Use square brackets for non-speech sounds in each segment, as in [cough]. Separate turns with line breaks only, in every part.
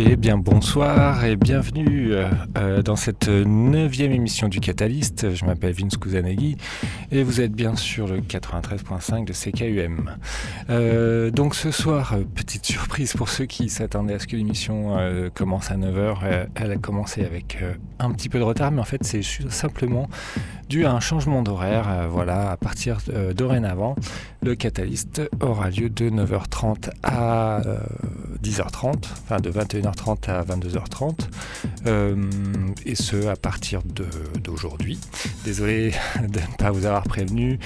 Eh bien bonsoir et bienvenue euh, euh, dans cette neuvième émission du Catalyst. Je m'appelle Vince Kuzanegi et vous êtes bien sur le 93.5 de CKUM. Euh, donc ce soir, petite surprise pour ceux qui s'attendaient à ce que l'émission commence à 9h. elle a commencé avec un petit peu de retard, mais en fait c'est simplement dû à un changement d'horaire. voilà, à partir dorénavant, le Catalyst aura lieu de 9h30 à 10h30, enfin de 21h30 à 22h30, euh, et ce à partir d'aujourd'hui. Désolé [laughs] de ne pas vous avoir prévenu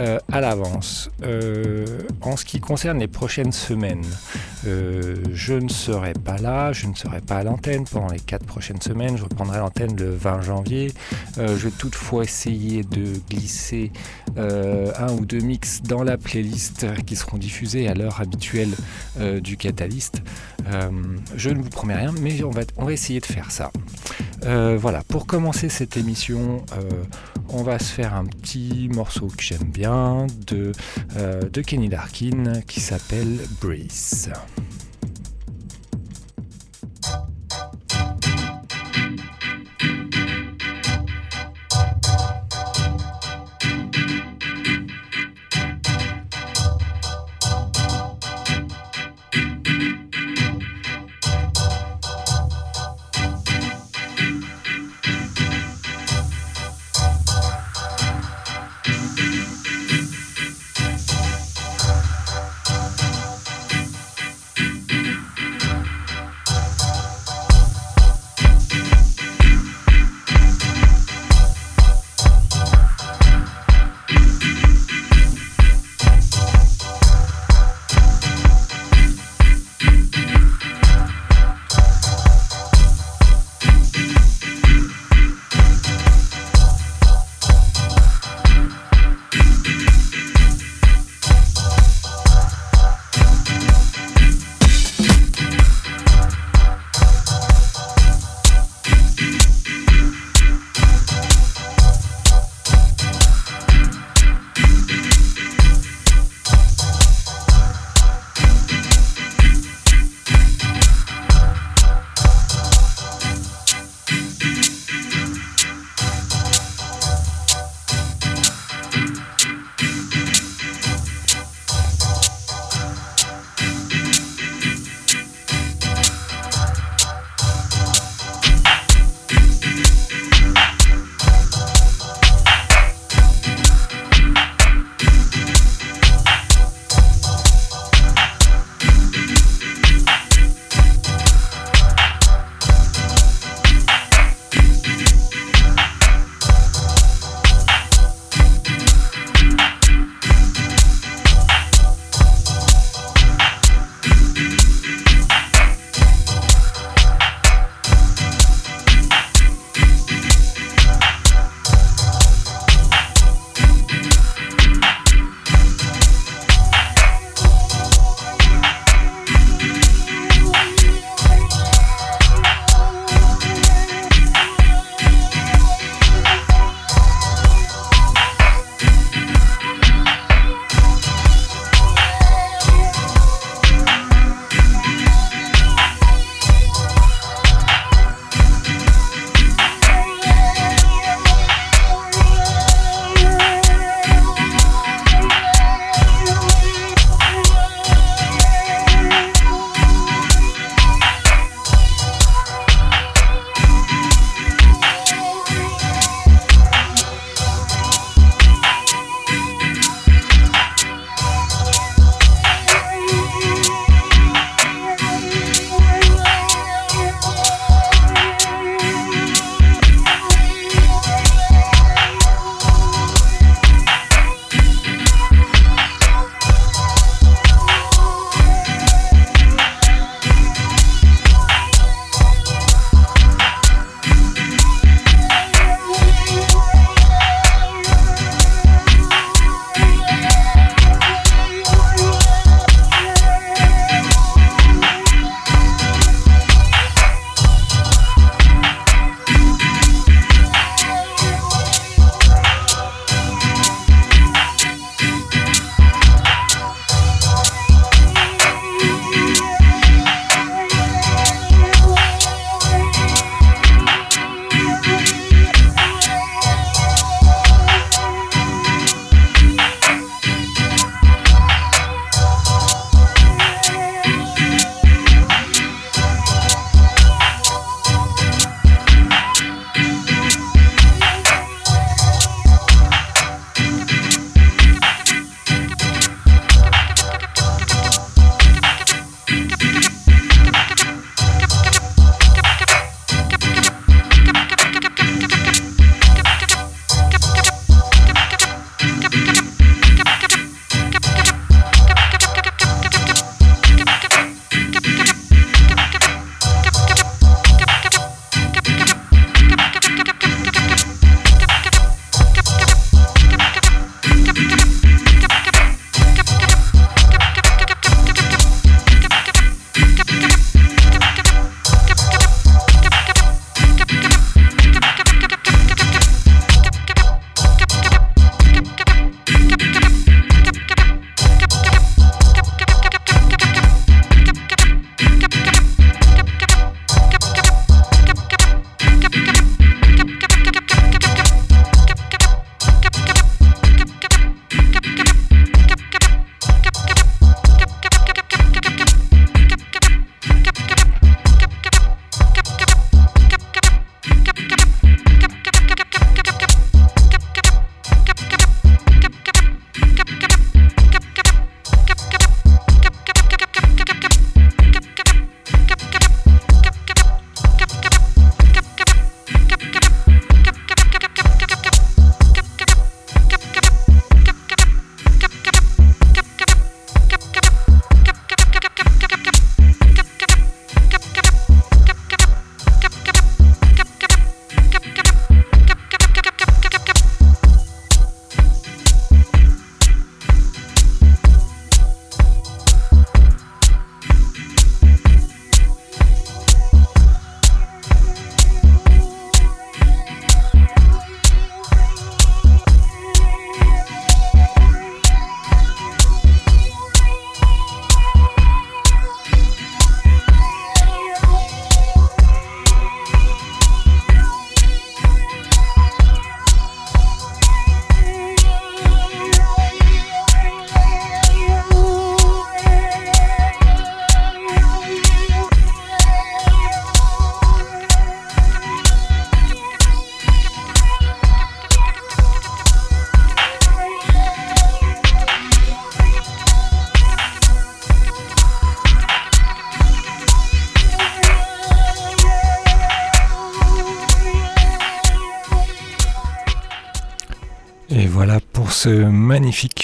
euh, à l'avance. Euh, en ce qui concerne les prochaines semaines, je ne serai pas là, je ne serai pas à l'antenne pendant les 4 prochaines semaines, je reprendrai l'antenne le 20 janvier. je vais toutefois essayer de glisser un ou deux mix dans la playlist qui seront diffusés à l'heure habituelle du Catalyst. Euh, je ne vous promets rien, mais on va, essayer de faire ça. Euh, voilà, pour commencer cette émission, euh, on va se faire un petit morceau que j'aime bien de, de Kenny Larkin qui s'appelle Breeze.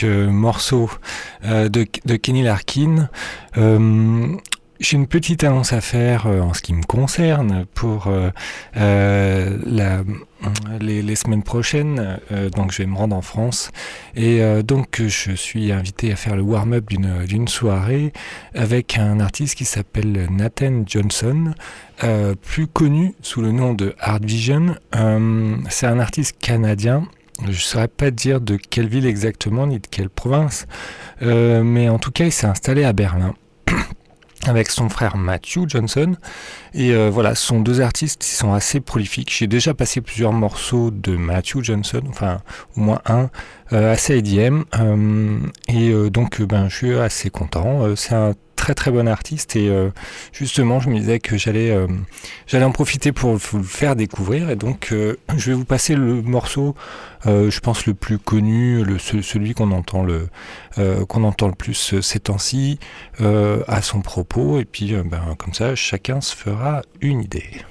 Euh, morceau euh, de, Kenny Larkin. Euh, j'ai une petite annonce à faire en ce qui me concerne pour la, les, semaines prochaines. donc je vais me rendre en France et donc je suis invité à faire le warm-up d'une soirée avec un artiste qui s'appelle Nathan Johnson, plus connu sous le nom de Hard Vision. C'est un artiste canadien je ne saurais pas dire de quelle ville exactement, ni de quelle province, euh, mais en tout cas, il s'est installé à Berlin [clears throat] avec son frère Matthew Johnson. Et euh, voilà, ce sont deux artistes qui sont assez prolifiques. J'ai déjà passé plusieurs morceaux de Matthew Johnson, enfin au moins un, euh, assez EDM. et donc ben, je suis assez content. c'est un très très bon artiste et euh, justement je me disais que j'allais euh, j'allais en profiter pour vous le faire découvrir et donc euh, je vais vous passer le morceau je pense le plus connu le, celui qu'on entend le qu'on entend le plus ces temps-ci à son propos et puis ben, comme ça chacun se fera une idée.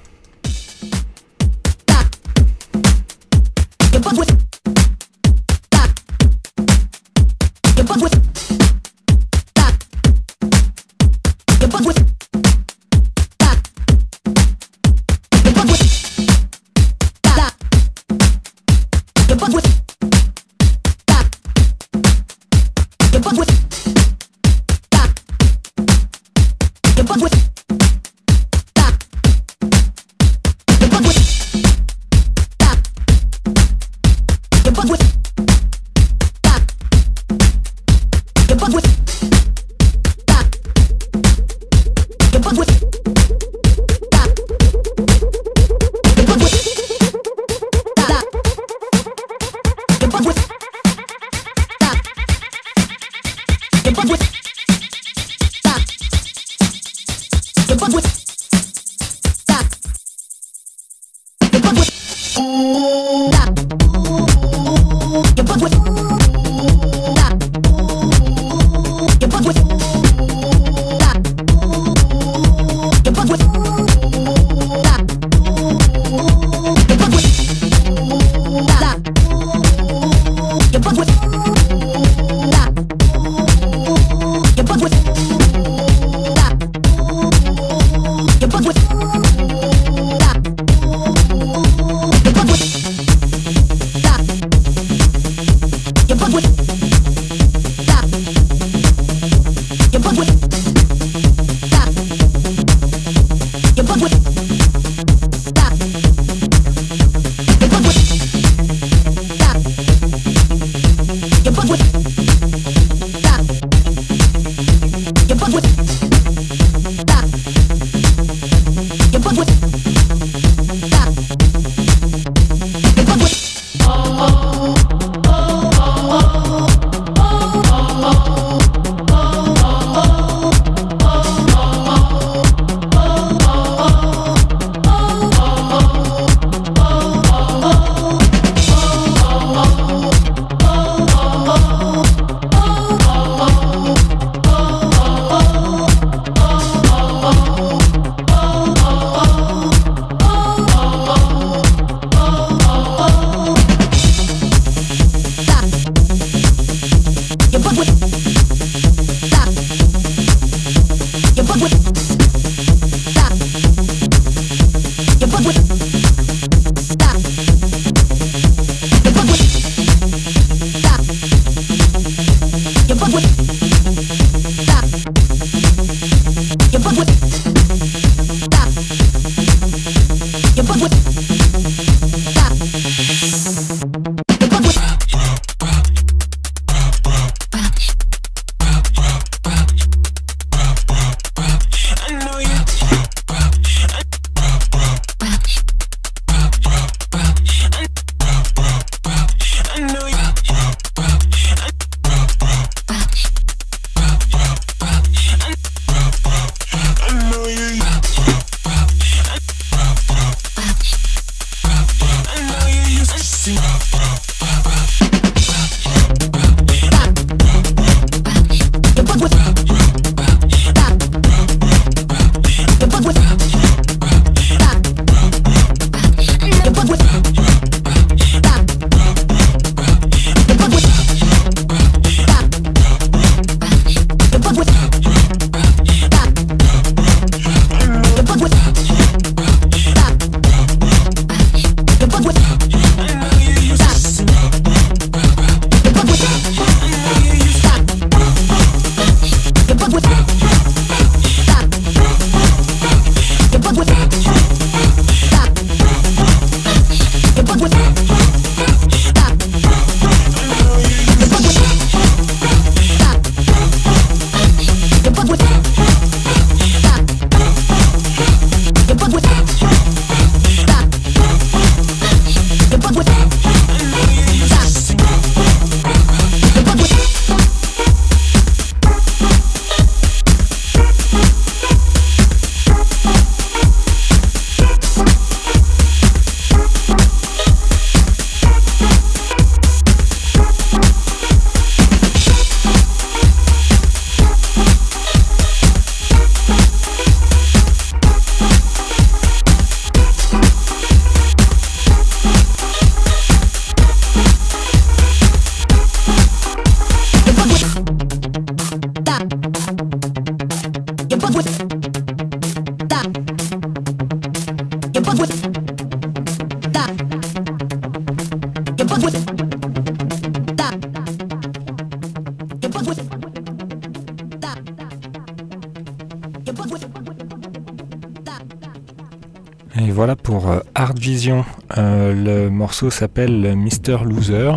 Vision. Euh, le morceau s'appelle Mister Loser.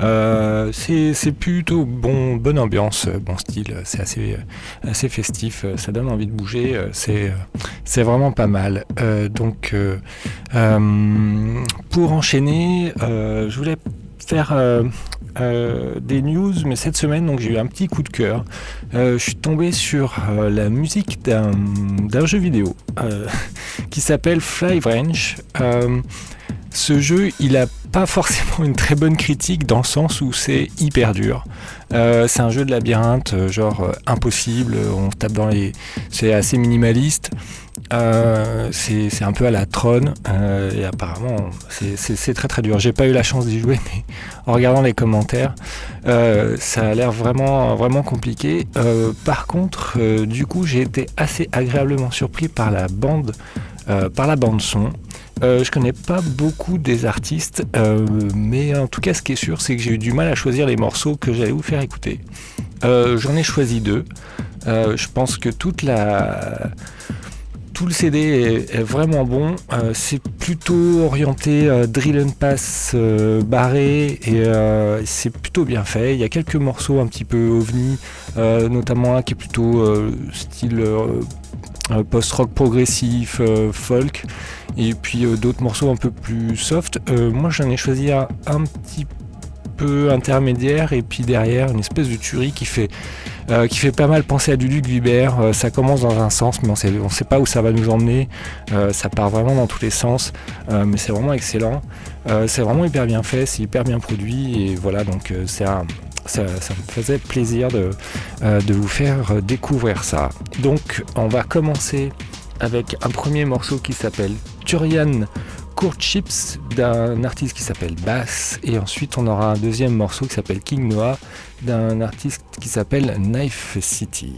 Euh, c'est plutôt bon, bonne ambiance, bon style, c'est assez, assez festif, ça donne envie de bouger, c'est vraiment pas mal. donc pour enchaîner, je voulais faire euh, des news, mais cette semaine, donc j'ai eu un petit coup de cœur. Euh, je suis tombé sur euh, la musique d'un jeu vidéo [laughs] qui s'appelle Fly Ranch. ce jeu, il a pas forcément une très bonne critique dans le sens où c'est hyper dur. c'est un jeu de labyrinthe, genre impossible. On tape dans les, c'est assez minimaliste. Euh, c'est un peu à la trône euh, et apparemment c'est très très dur. J'ai pas eu la chance d'y jouer, [laughs] mais en regardant les commentaires, euh, ça a l'air vraiment vraiment compliqué. par contre, du coup, j'ai été assez agréablement surpris par la bande, par la bande son. je connais pas beaucoup des artistes, mais en tout cas, ce qui est sûr, c'est que j'ai eu du mal à choisir les morceaux que j'allais vous faire écouter. J'en ai choisi deux. je pense que toute la tout le CD est, vraiment bon. Euh, c'est plutôt orienté euh, drill and pass euh, barré et c'est plutôt bien fait. Il y a quelques morceaux un petit peu ovni, notamment un qui est plutôt style post-rock progressif, folk, et puis d'autres morceaux un peu plus soft. moi j'en ai choisi un, un petit peu intermédiaire et puis derrière une espèce de tuerie qui fait euh, qui fait pas mal penser à du Luc Vibert. Euh, ça commence dans un sens, mais on sait, sait pas où ça va nous emmener. Euh, ça part vraiment dans tous les sens, mais c'est vraiment excellent. c'est vraiment hyper bien fait, c'est hyper bien produit, et voilà, donc c'est ça, me faisait plaisir de, de vous faire découvrir ça. Donc on va commencer avec un premier morceau qui s'appelle Turian Chips d'un artiste qui s'appelle Bass et ensuite on aura un deuxième morceau qui s'appelle King Noah d'un artiste qui s'appelle Knife City.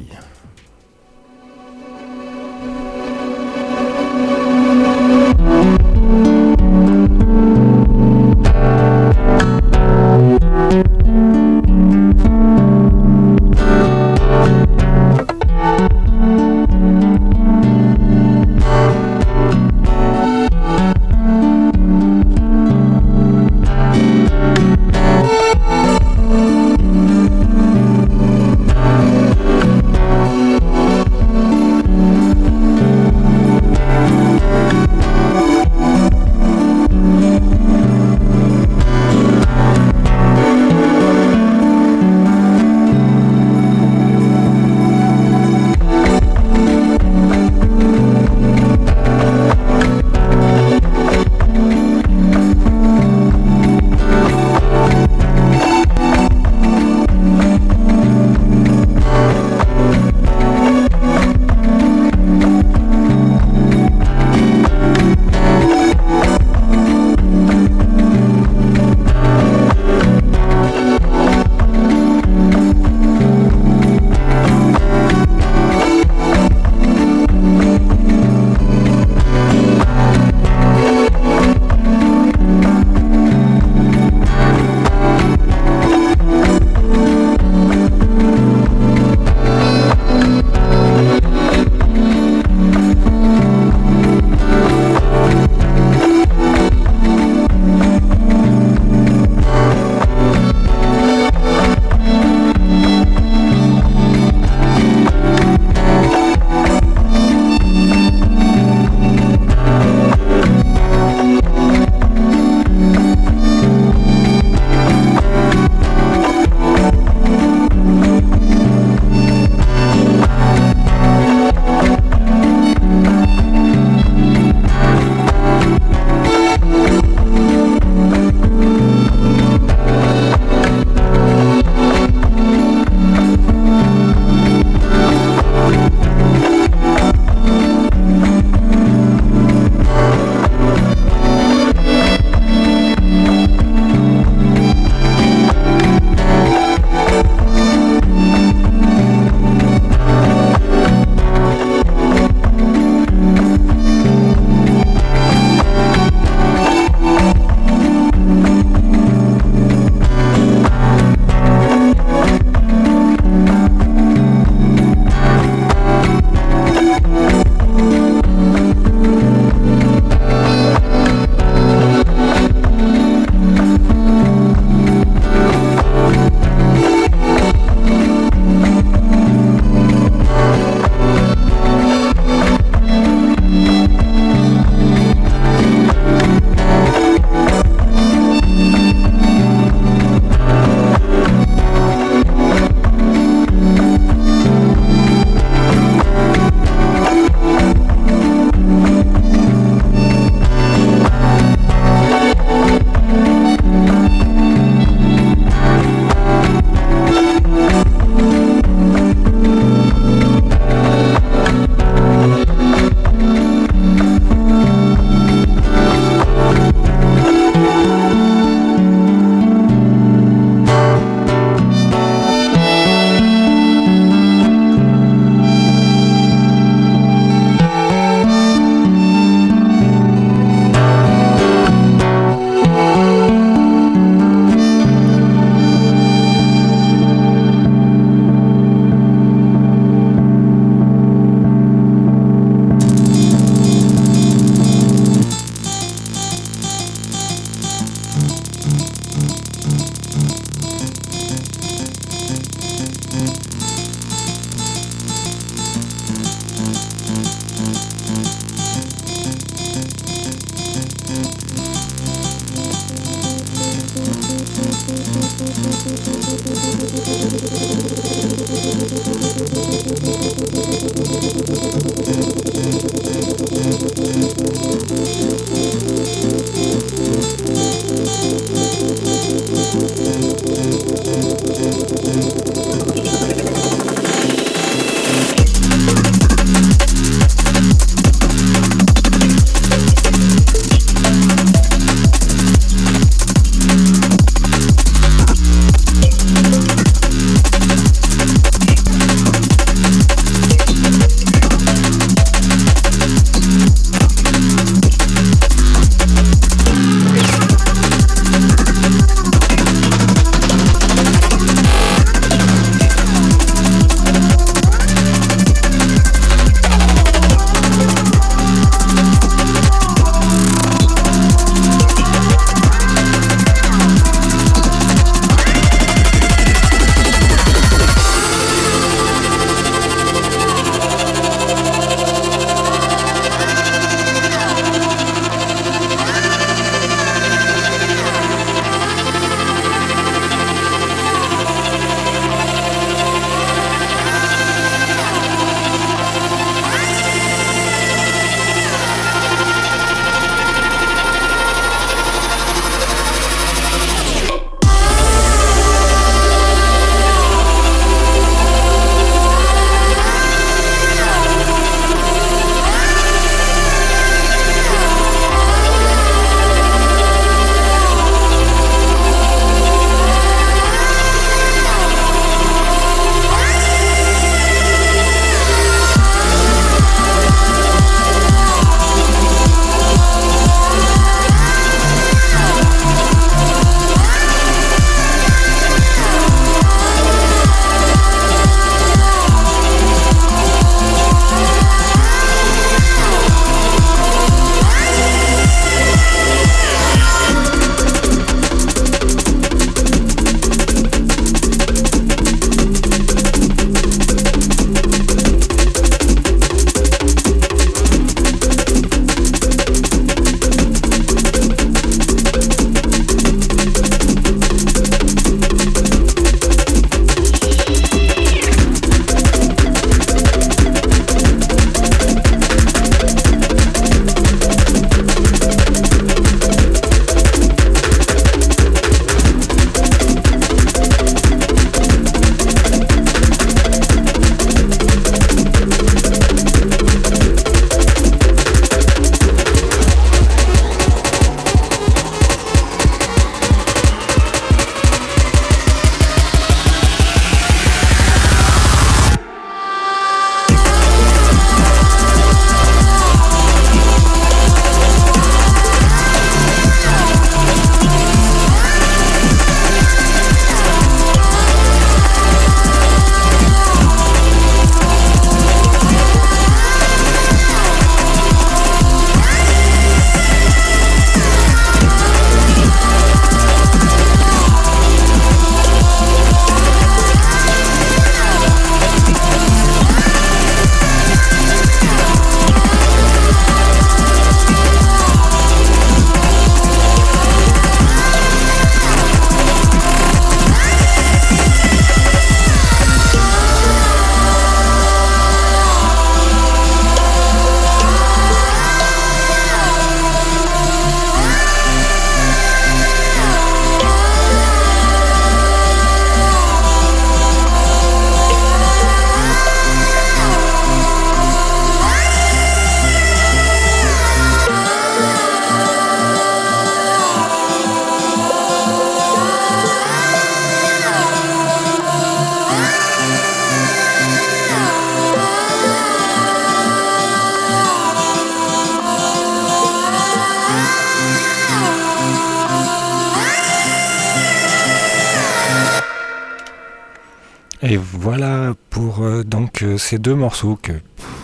Ces deux morceaux que,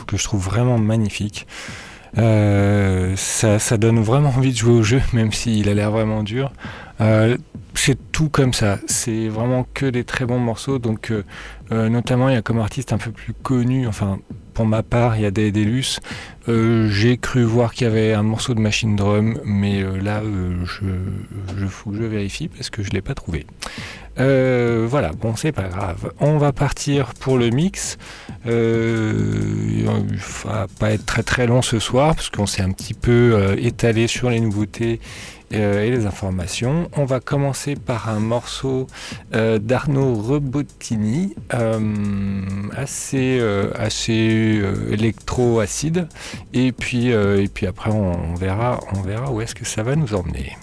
que je trouve vraiment magnifiques. Euh, ça, ça, donne vraiment envie de jouer au jeu, [laughs] même s'il a l'air vraiment dur. Euh, c'est tout comme ça. C'est vraiment que des très bons morceaux. Donc, euh, euh notamment, il y a comme artiste un peu plus connu, enfin, pour ma part, il y a des Delus. J'ai cru voir qu'il y avait un morceau de Machine Drum, mais là, je, faut que je vérifie parce que je ne l'ai pas trouvé. Voilà, bon, c'est pas grave. On va partir pour le mix. Il va pas être très très long ce soir parce qu'on s'est un petit peu étalé sur les nouveautés euh, et les informations. On va commencer par un morceau euh, d'Arnaud Rebottini, euh, assez, assez électro-acide. Et puis, et puis après, on, verra, on verra où est-ce que ça va nous emmener.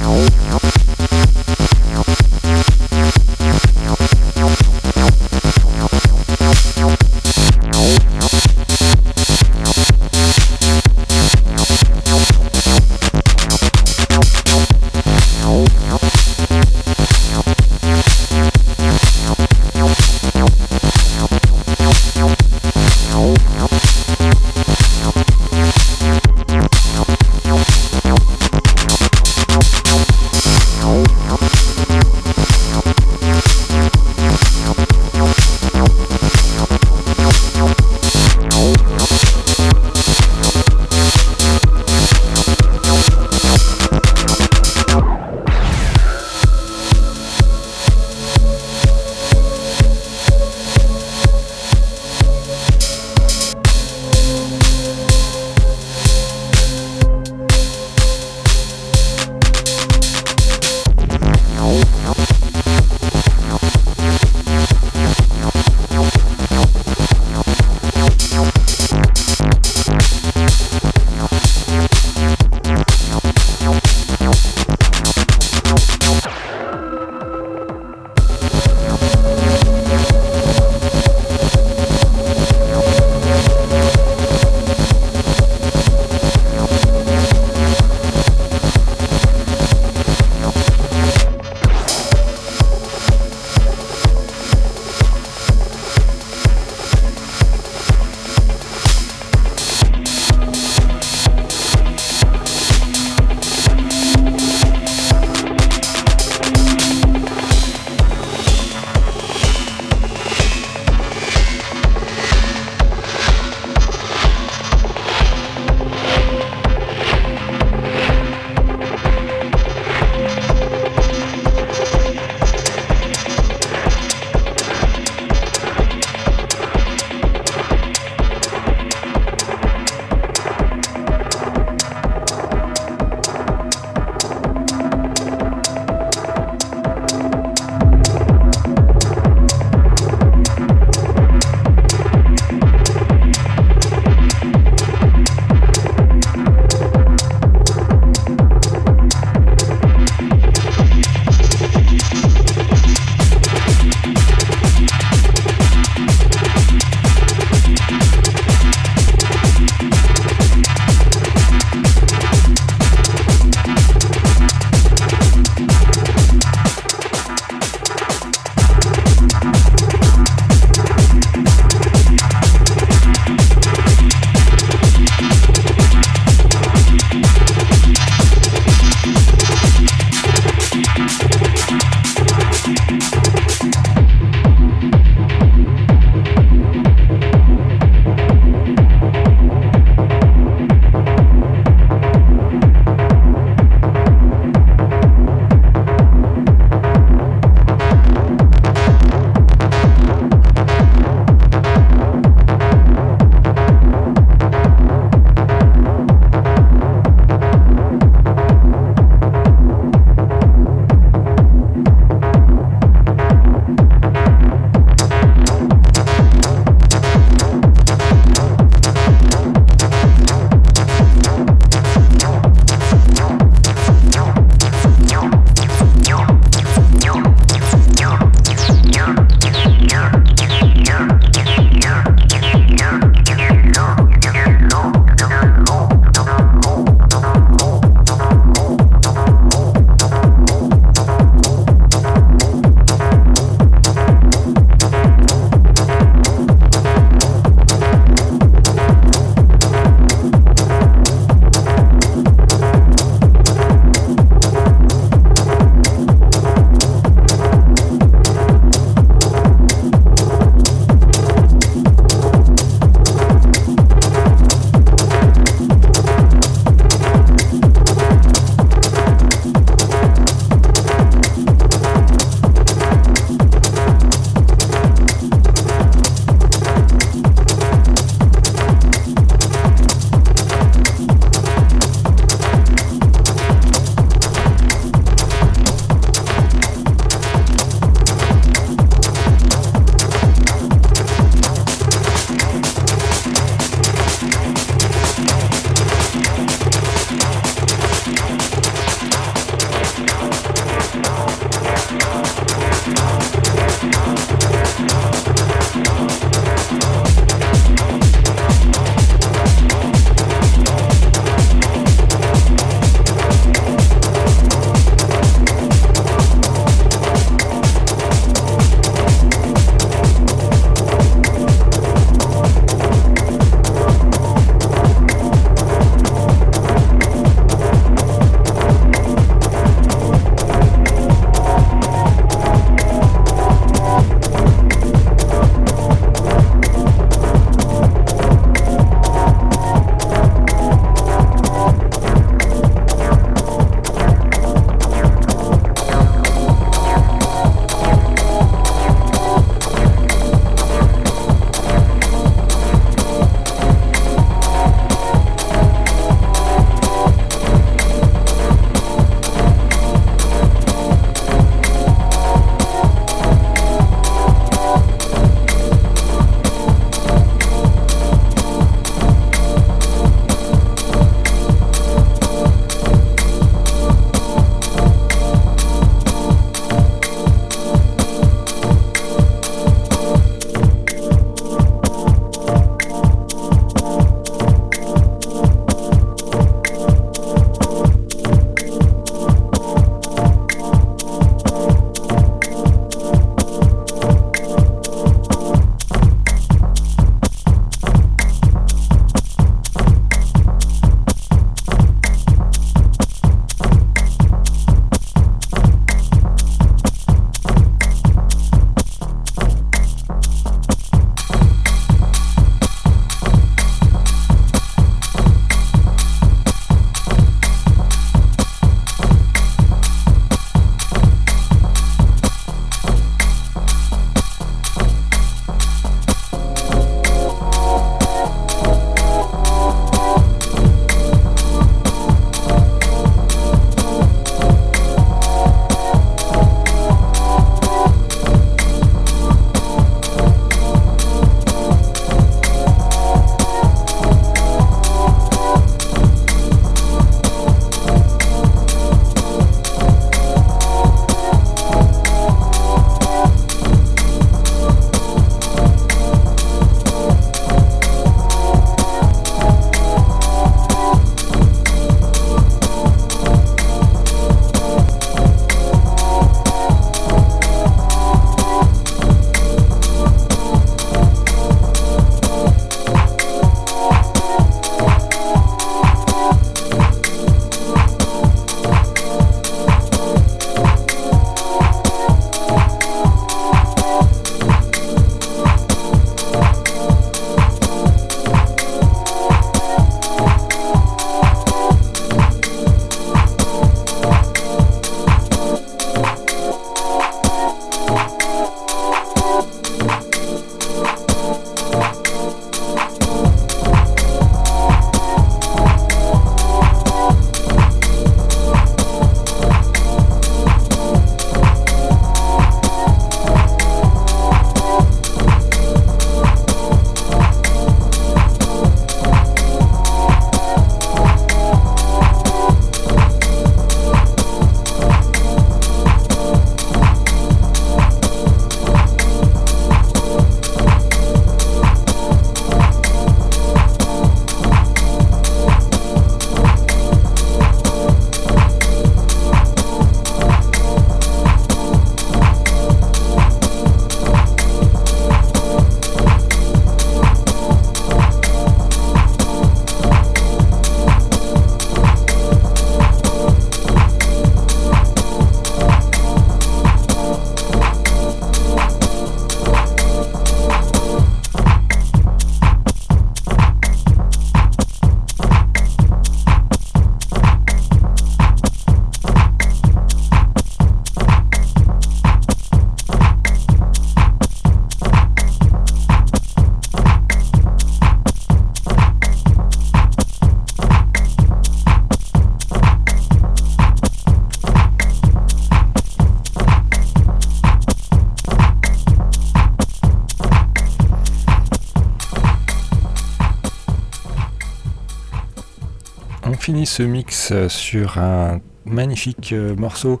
Ce mix sur un magnifique morceau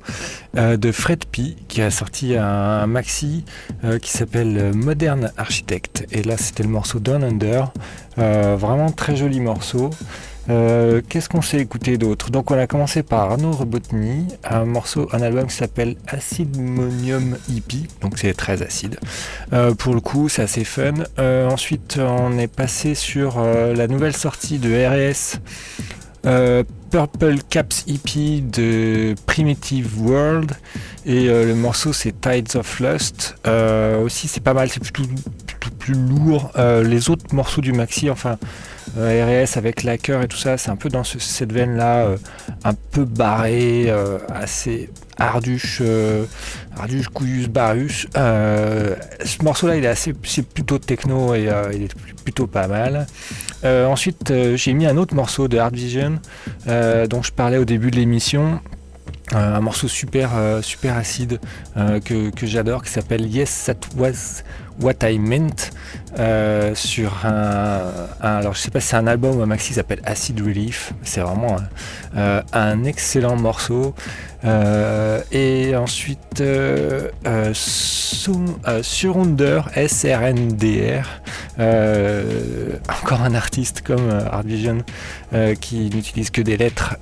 de Fred P qui a sorti un, maxi qui s'appelle Modern Architect et là c'était le morceau Down Under vraiment très joli morceau euh, qu'est-ce qu'on s'est écouté d'autre? Donc on a commencé par Arnaud Robotny, un morceau, un album qui s'appelle Acidmonium Hippie, donc c'est très acide. Euh, pour le coup, c'est assez fun. Euh, ensuite, on est passé sur la nouvelle sortie de RS. Purple Caps Hippie de Primitive World. Et le morceau c'est Tides of Lust. Aussi c'est pas mal c'est plutôt, plus lourd. Les autres morceaux du maxi enfin euh, RS avec Lacker et tout ça, c'est un peu dans cette veine-là, euh, un peu barré, euh, assez arduche, arduche, couillus, barus. ce morceau-là, il est assez, c'est plutôt techno et il est plutôt pas mal. ensuite, j'ai mis un autre morceau de Hard Vision dont je parlais au début de l'émission. un morceau super, super acide que j'adore qui s'appelle Yes That Was What I Meant euh, sur un, alors je sais pas si c'est un album ou un maxi s'appelle Acid Relief. C'est vraiment un, euh, excellent morceau. Euh, et ensuite Surrender SRNDR encore un artiste comme Art Vision qui n'utilise que des lettres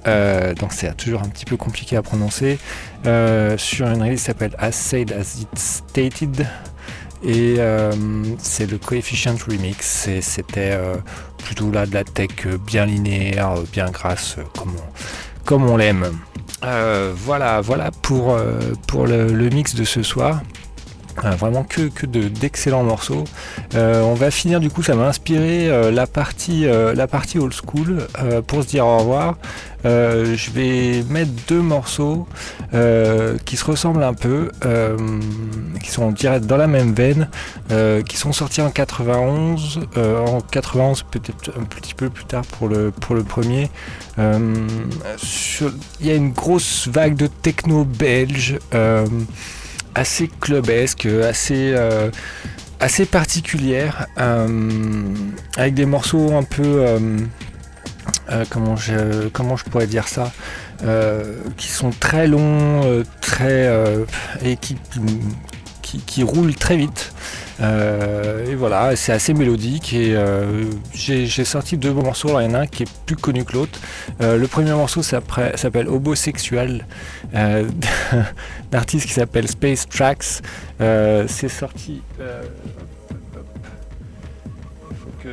donc c'est toujours un petit peu compliqué à prononcer. Sur une release qui s'appelle As Said As It Stated et euh, c'est le Coefficient Remix. Et c'était euh, plutôt là de la tech bien linéaire, bien grasse, comme on, l'aime. Euh, voilà, voilà pour, pour le, mix de ce soir. Vraiment que, que d'excellents morceaux. on va finir du coup, ça m'a inspiré la, partie, la partie old school pour se dire au revoir. Euh, je vais mettre deux morceaux euh, qui se ressemblent un peu, euh, qui sont direct dans la même veine, qui sont sortis en 91, en 91 peut-être un petit peu plus tard pour le, pour le premier. Il y a une grosse vague de techno belge, assez clubesque, assez assez particulière, avec des morceaux un peu euh, comment, je, comment je pourrais dire ça, euh, qui sont très longs, euh, très et qui, qui, roulent très vite. et voilà, c'est assez mélodique et j'ai sorti deux beaux morceaux. Alors, il y en a un qui est plus connu que l'autre. le premier morceau s'appelle Hobosexual [laughs] d'un artiste qui s'appelle Space Tracks. c'est sorti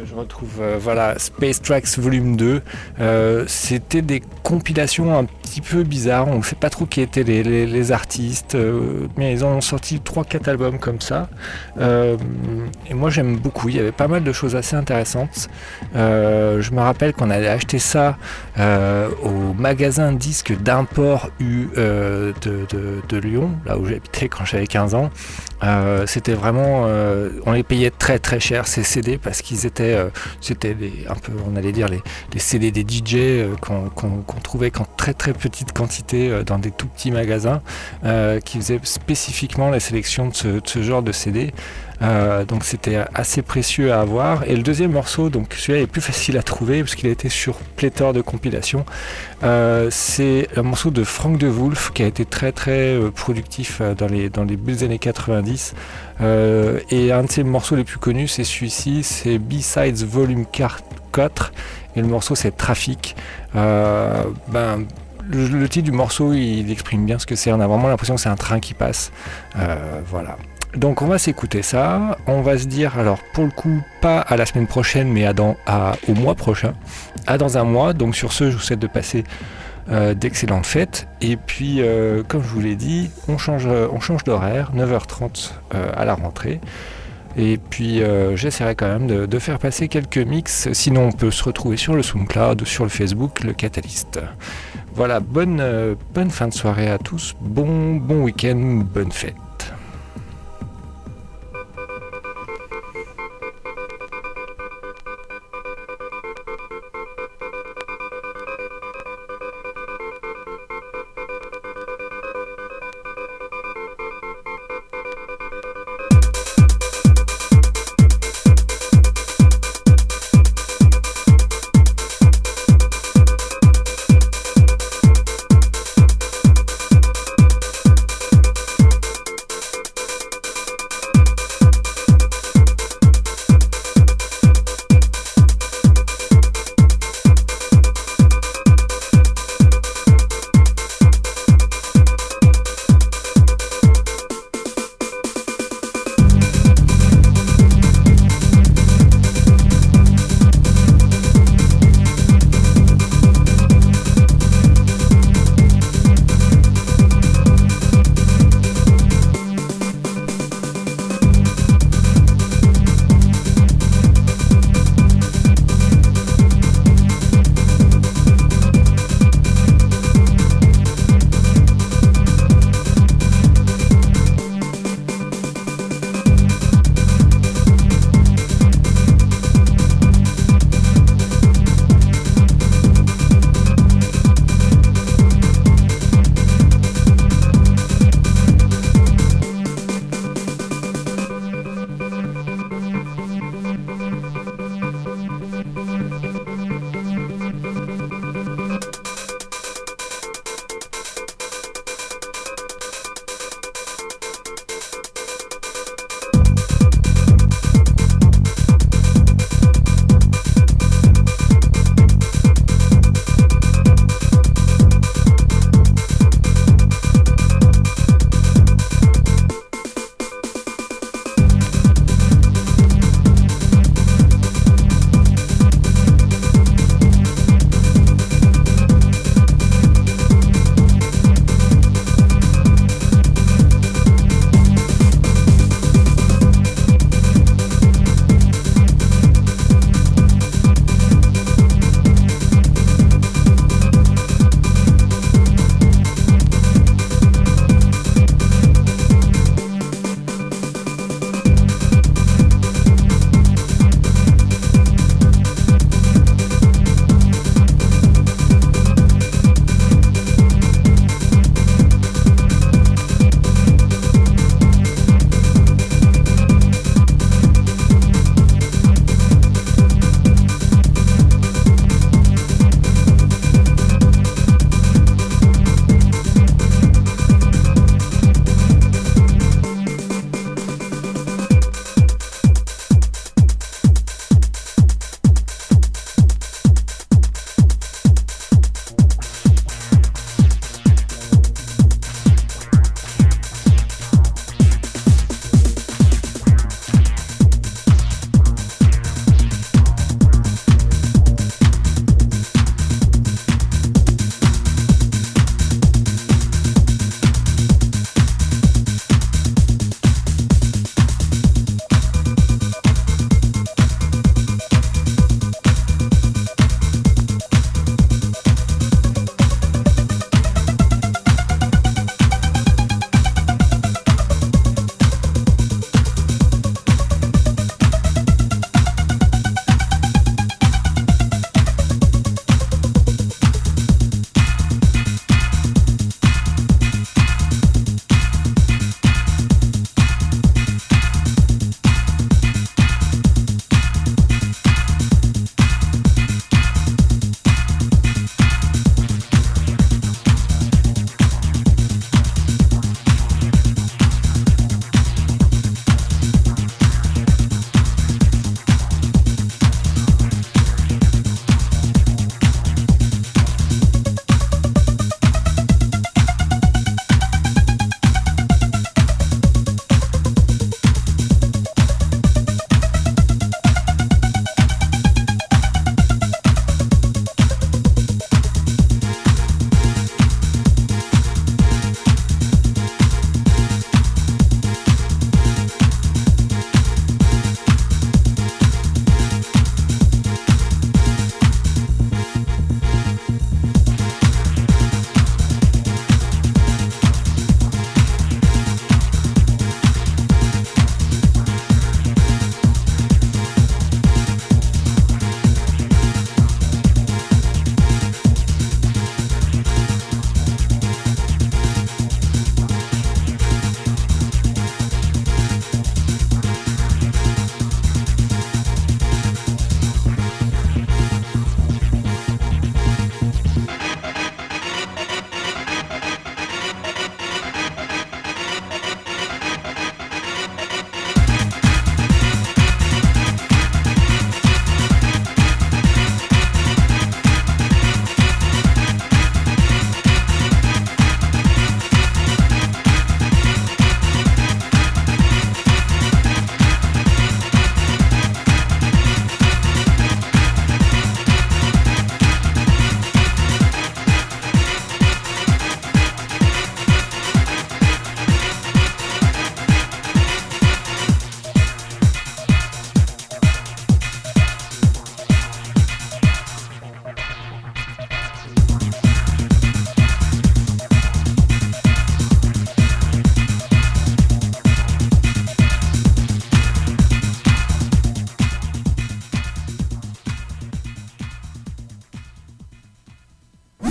je retrouve euh, voilà Space Tracks Volume 2. Euh, c'était des compilations un petit peu bizarres. On ne sait pas trop qui étaient les, artistes, euh, mais ils ont sorti 3-4 albums comme ça. et moi j'aime beaucoup. Il y avait pas mal de choses assez intéressantes. je me rappelle qu'on allait acheter ça au magasin disque d'import U de, Lyon, là où j'habitais quand j'avais 15 ans. C'était vraiment, on les payait très très cher ces CD parce qu'ils étaient euh, c'était un peu, on allait dire, les, CD des DJ euh, qu'on trouvait qu'en très très petite quantité euh, dans des tout petits magasins qui faisaient spécifiquement la sélection de ce, genre de CD. Donc c'était assez précieux à avoir. Et le deuxième morceau, donc celui-là est plus facile à trouver parce qu'il a été sur pléthore de compilations. c'est un morceau de Frank de Wolf qui a été très très productif dans les dans les années 90. et un de ses morceaux les plus connus, c'est celui-ci, c'est B-Sides Volume 4 et le morceau c'est Trafic. Euh, ben, le, titre du morceau il exprime bien ce que c'est. On a vraiment l'impression que c'est un train qui passe. Euh, voilà. Donc on va s'écouter ça. On va se dire alors pour le coup pas à la semaine prochaine mais à au mois prochain. À dans un mois. Donc sur ce je vous souhaite de passer euh, d'excellentes fêtes. Et puis comme je vous l'ai dit on change, change d'horaire 9h30 à la rentrée. Et puis euh, j'essaierai quand même de, faire passer quelques mix. Sinon, on peut se retrouver sur le SoundCloud ou sur le Facebook, le Catalyst. Voilà, bonne, euh, bonne fin de soirée à tous. Bon, bon week-end, bonne fête.